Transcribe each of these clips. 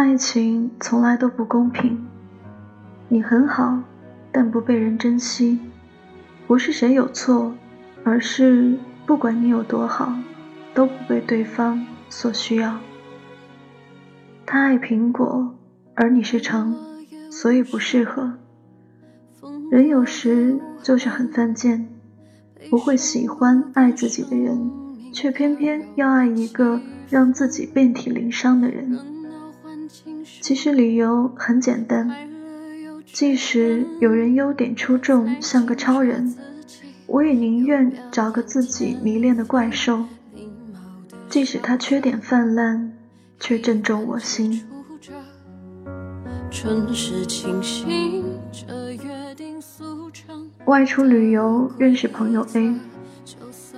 爱情从来都不公平。你很好，但不被人珍惜，不是谁有错，而是不管你有多好，都不被对方所需要。他爱苹果，而你是橙，所以不适合。人有时就是很犯贱，不会喜欢爱自己的人，却偏偏要爱一个让自己遍体鳞伤的人。其实理由很简单，即使有人优点出众，像个超人，我也宁愿找个自己迷恋的怪兽。即使他缺点泛滥，却正中我心。外出旅游，认识朋友 A。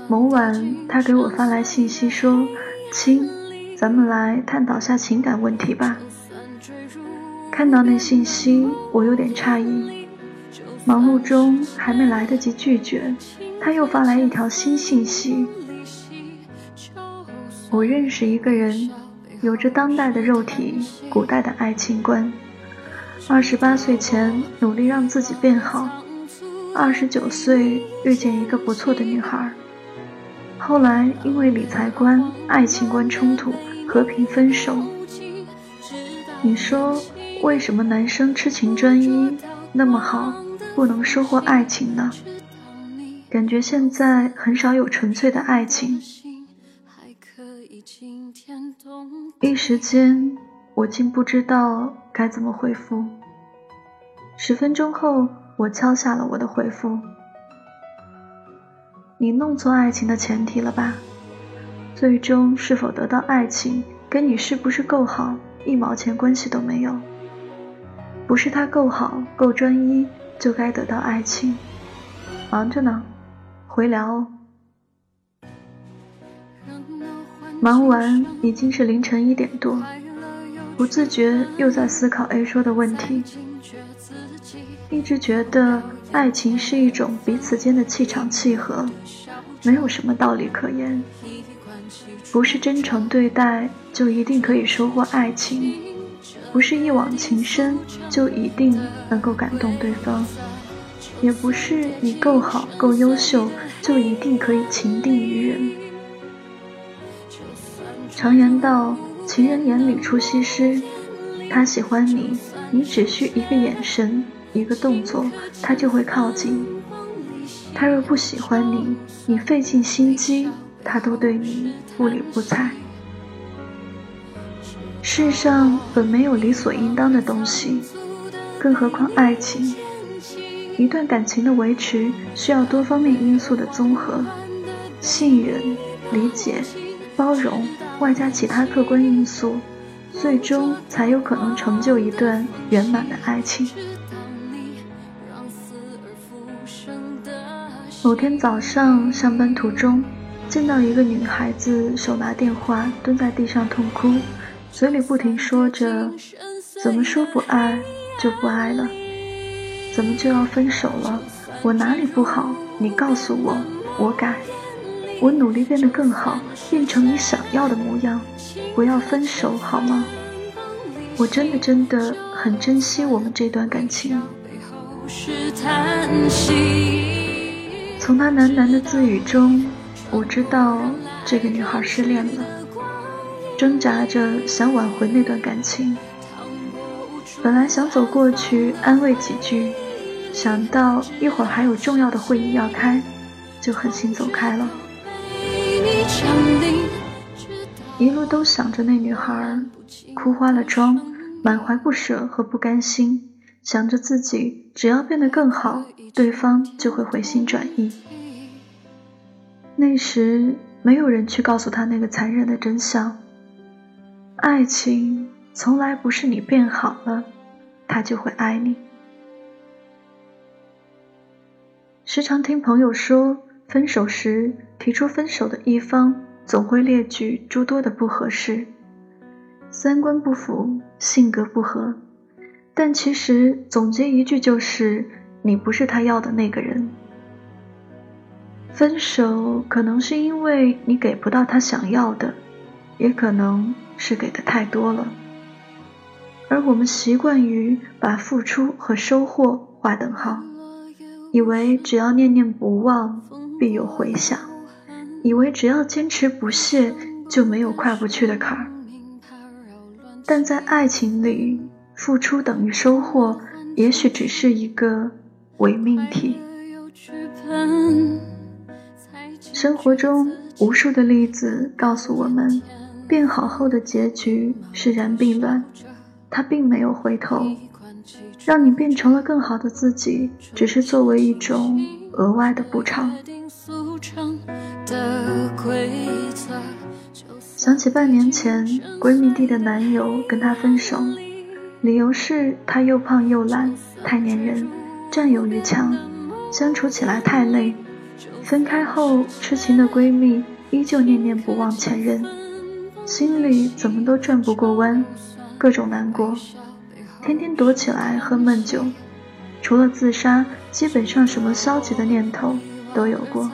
某晚，他给我发来信息说：“亲，咱们来探讨下情感问题吧。”看到那信息，我有点诧异。忙碌中还没来得及拒绝，他又发来一条新信息。我认识一个人，有着当代的肉体，古代的爱情观。二十八岁前努力让自己变好，二十九岁遇见一个不错的女孩，后来因为理财观、爱情观冲突，和平分手。你说？为什么男生痴情专一那么好，不能收获爱情呢？感觉现在很少有纯粹的爱情。一时间，我竟不知道该怎么回复。十分钟后，我敲下了我的回复：“你弄错爱情的前提了吧？最终是否得到爱情，跟你是不是够好一毛钱关系都没有。”不是他够好、够专一，就该得到爱情。忙着呢，回聊。忙完已经是凌晨一点多，不自觉又在思考 A 说的问题。一直觉得爱情是一种彼此间的气场契合，没有什么道理可言。不是真诚对待就一定可以收获爱情。不是一往情深就一定能够感动对方，也不是你够好够优秀就一定可以情定于人。常言道，情人眼里出西施，他喜欢你，你只需一个眼神、一个动作，他就会靠近；他若不喜欢你，你费尽心机，他都对你不理不睬。世上本没有理所应当的东西，更何况爱情。一段感情的维持需要多方面因素的综合，信任、理解、包容，外加其他客观因素，最终才有可能成就一段圆满的爱情。某天早上上班途中，见到一个女孩子手拿电话蹲在地上痛哭。嘴里不停说着：“怎么说不爱就不爱了？怎么就要分手了？我哪里不好？你告诉我，我改，我努力变得更好，变成你想要的模样。不要分手好吗？我真的真的很珍惜我们这段感情。”从他喃喃的自语中，我知道这个女孩失恋了。挣扎着想挽回那段感情，本来想走过去安慰几句，想到一会儿还有重要的会议要开，就狠心走开了。一路都想着那女孩，哭花了妆，满怀不舍和不甘心，想着自己只要变得更好，对方就会回心转意。那时没有人去告诉他那个残忍的真相。爱情从来不是你变好了，他就会爱你。时常听朋友说，分手时提出分手的一方总会列举诸多的不合适，三观不符，性格不合，但其实总结一句就是，你不是他要的那个人。分手可能是因为你给不到他想要的，也可能。是给的太多了，而我们习惯于把付出和收获划等号，以为只要念念不忘，必有回响；以为只要坚持不懈，就没有跨不去的坎儿。但在爱情里，付出等于收获，也许只是一个伪命题。生活中无数的例子告诉我们，变好后的结局是然并卵。他并没有回头，让你变成了更好的自己，只是作为一种额外的补偿。想起半年前闺蜜弟的男友跟她分手，理由是她又胖又懒，太粘人，占有欲强，相处起来太累。分开后，痴情的闺蜜依旧念念不忘前任，心里怎么都转不过弯。各种难过，天天躲起来喝闷酒，除了自杀，基本上什么消极的念头都有过。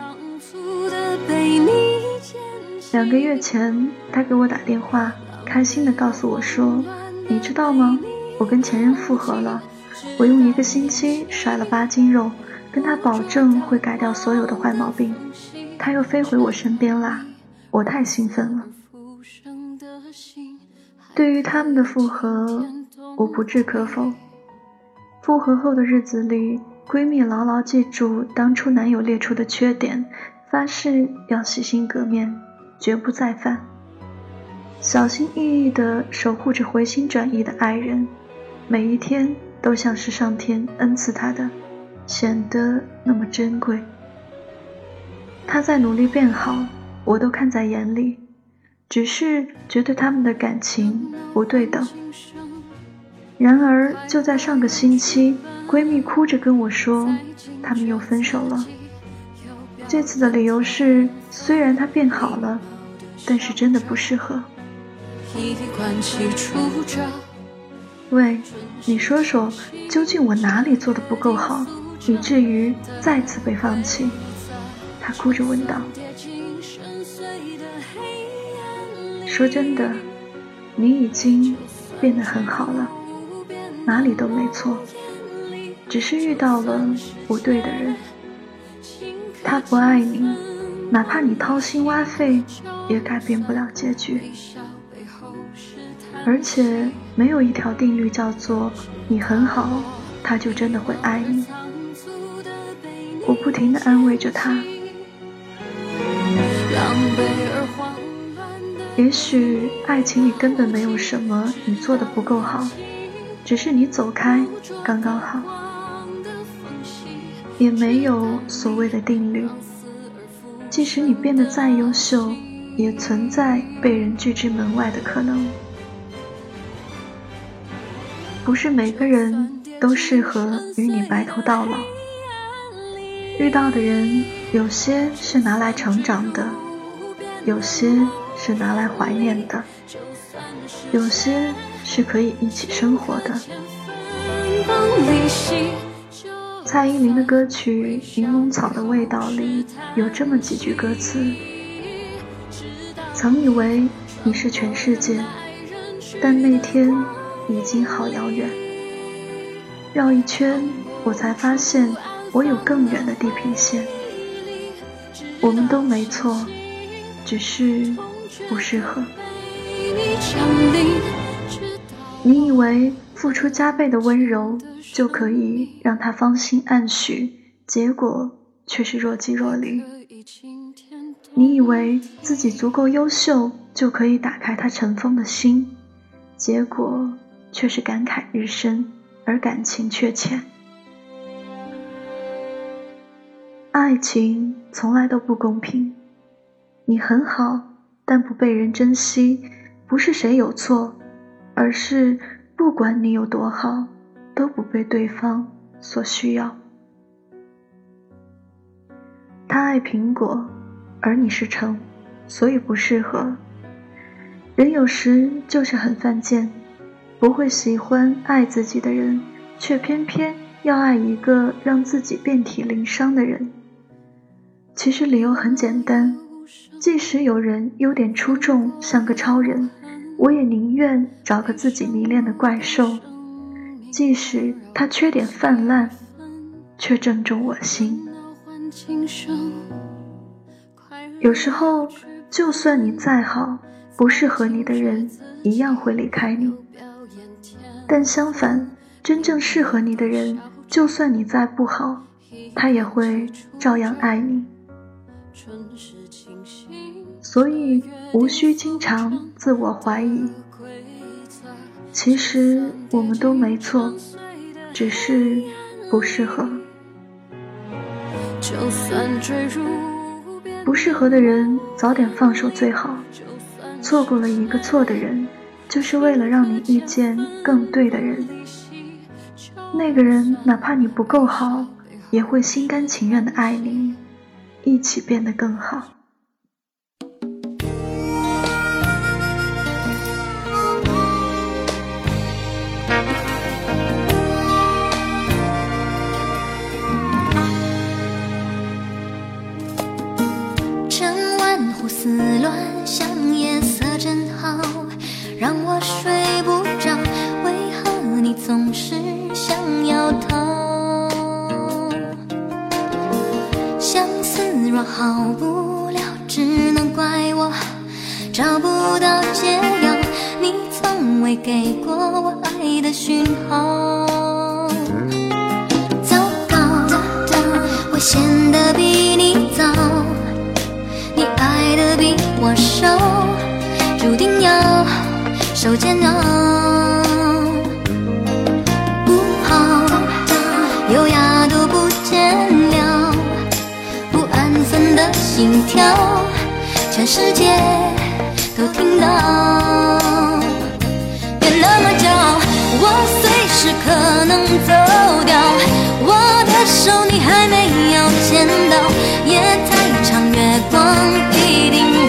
两个月前，他给我打电话，开心的告诉我说：“你知道吗？我跟前任复合了，我用一个星期甩了八斤肉，跟他保证会改掉所有的坏毛病。”他又飞回我身边啦，我太兴奋了。对于他们的复合，我不置可否。复合后的日子里，闺蜜牢牢记住当初男友列出的缺点，发誓要洗心革面，绝不再犯。小心翼翼地守护着回心转意的爱人，每一天都像是上天恩赐她的，显得那么珍贵。她在努力变好，我都看在眼里。只是觉得他们的感情不对等。然而，就在上个星期，闺蜜哭着跟我说，他们又分手了。这次的理由是，虽然他变好了，但是真的不适合。喂，你说说，究竟我哪里做的不够好，以至于再次被放弃？她哭着问道。说真的，你已经变得很好了，哪里都没错，只是遇到了不对的人。他不爱你，哪怕你掏心挖肺，也改变不了结局。而且没有一条定律叫做你很好，他就真的会爱你。我不停地安慰着他。也许爱情里根本没有什么你做的不够好，只是你走开刚刚好。也没有所谓的定律，即使你变得再优秀，也存在被人拒之门外的可能。不是每个人都适合与你白头到老，遇到的人有些是拿来成长的，有些。是拿来怀念的，有些是可以一起生活的。蔡依林的歌曲《柠檬草的味道》里有这么几句歌词：曾以为你是全世界，但那天已经好遥远。绕一圈，我才发现我有更远的地平线。我们都没错，只是。不适合。你以为付出加倍的温柔就可以让他芳心暗许，结果却是若即若离。你以为自己足够优秀就可以打开他尘封的心，结果却是感慨日深，而感情却浅。爱情从来都不公平，你很好。但不被人珍惜，不是谁有错，而是不管你有多好，都不被对方所需要。他爱苹果，而你是橙，所以不适合。人有时就是很犯贱，不会喜欢爱自己的人，却偏偏要爱一个让自己遍体鳞伤的人。其实理由很简单。即使有人优点出众，像个超人，我也宁愿找个自己迷恋的怪兽，即使他缺点泛滥，却正中我心。有时候，就算你再好，不适合你的人一样会离开你。但相反，真正适合你的人，就算你再不好，他也会照样爱你。所以无需经常自我怀疑。其实我们都没错，只是不适合。不适合的人，早点放手最好。错过了一个错的人，就是为了让你遇见更对的人。那个人哪怕你不够好，也会心甘情愿的爱你，一起变得更好。整晚胡思乱想，夜色真好，让我睡不着。为何你总是逃不了，只能怪我找不到解药。你从未给过我爱的讯号。糟糕，我陷得比你早。你爱的比我少，注定要受煎熬。心跳，全世界都听到。别那么骄傲，我随时可能走掉。我的手你还没有牵到，夜太长，月光。一定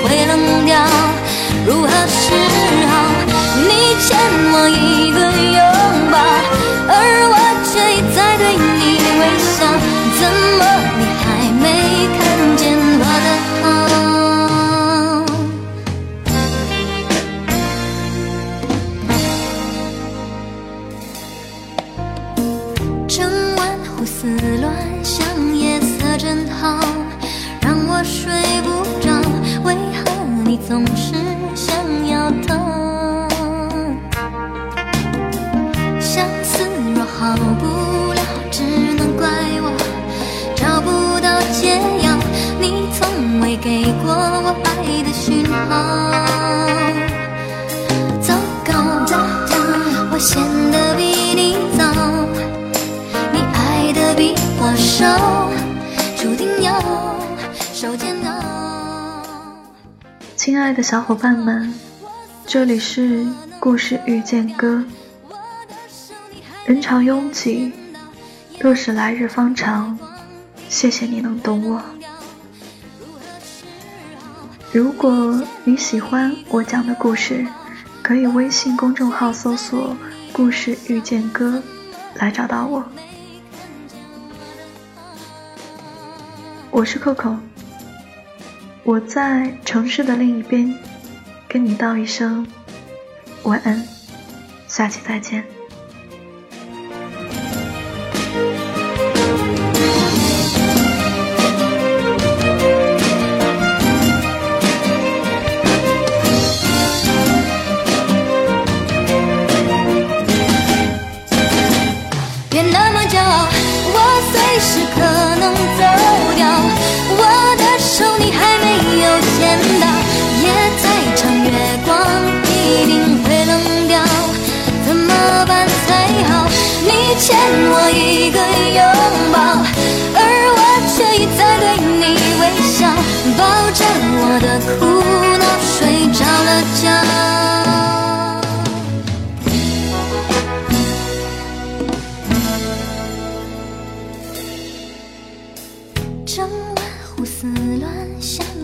亲爱的小伙伴们，这里是故事遇见歌。人潮拥挤，若是来日方长，谢谢你能懂我。如果你喜欢我讲的故事，可以微信公众号搜索“故事遇见歌”来找到我。我是 Coco。我在城市的另一边，跟你道一声晚安，下期再见。整晚胡思乱想。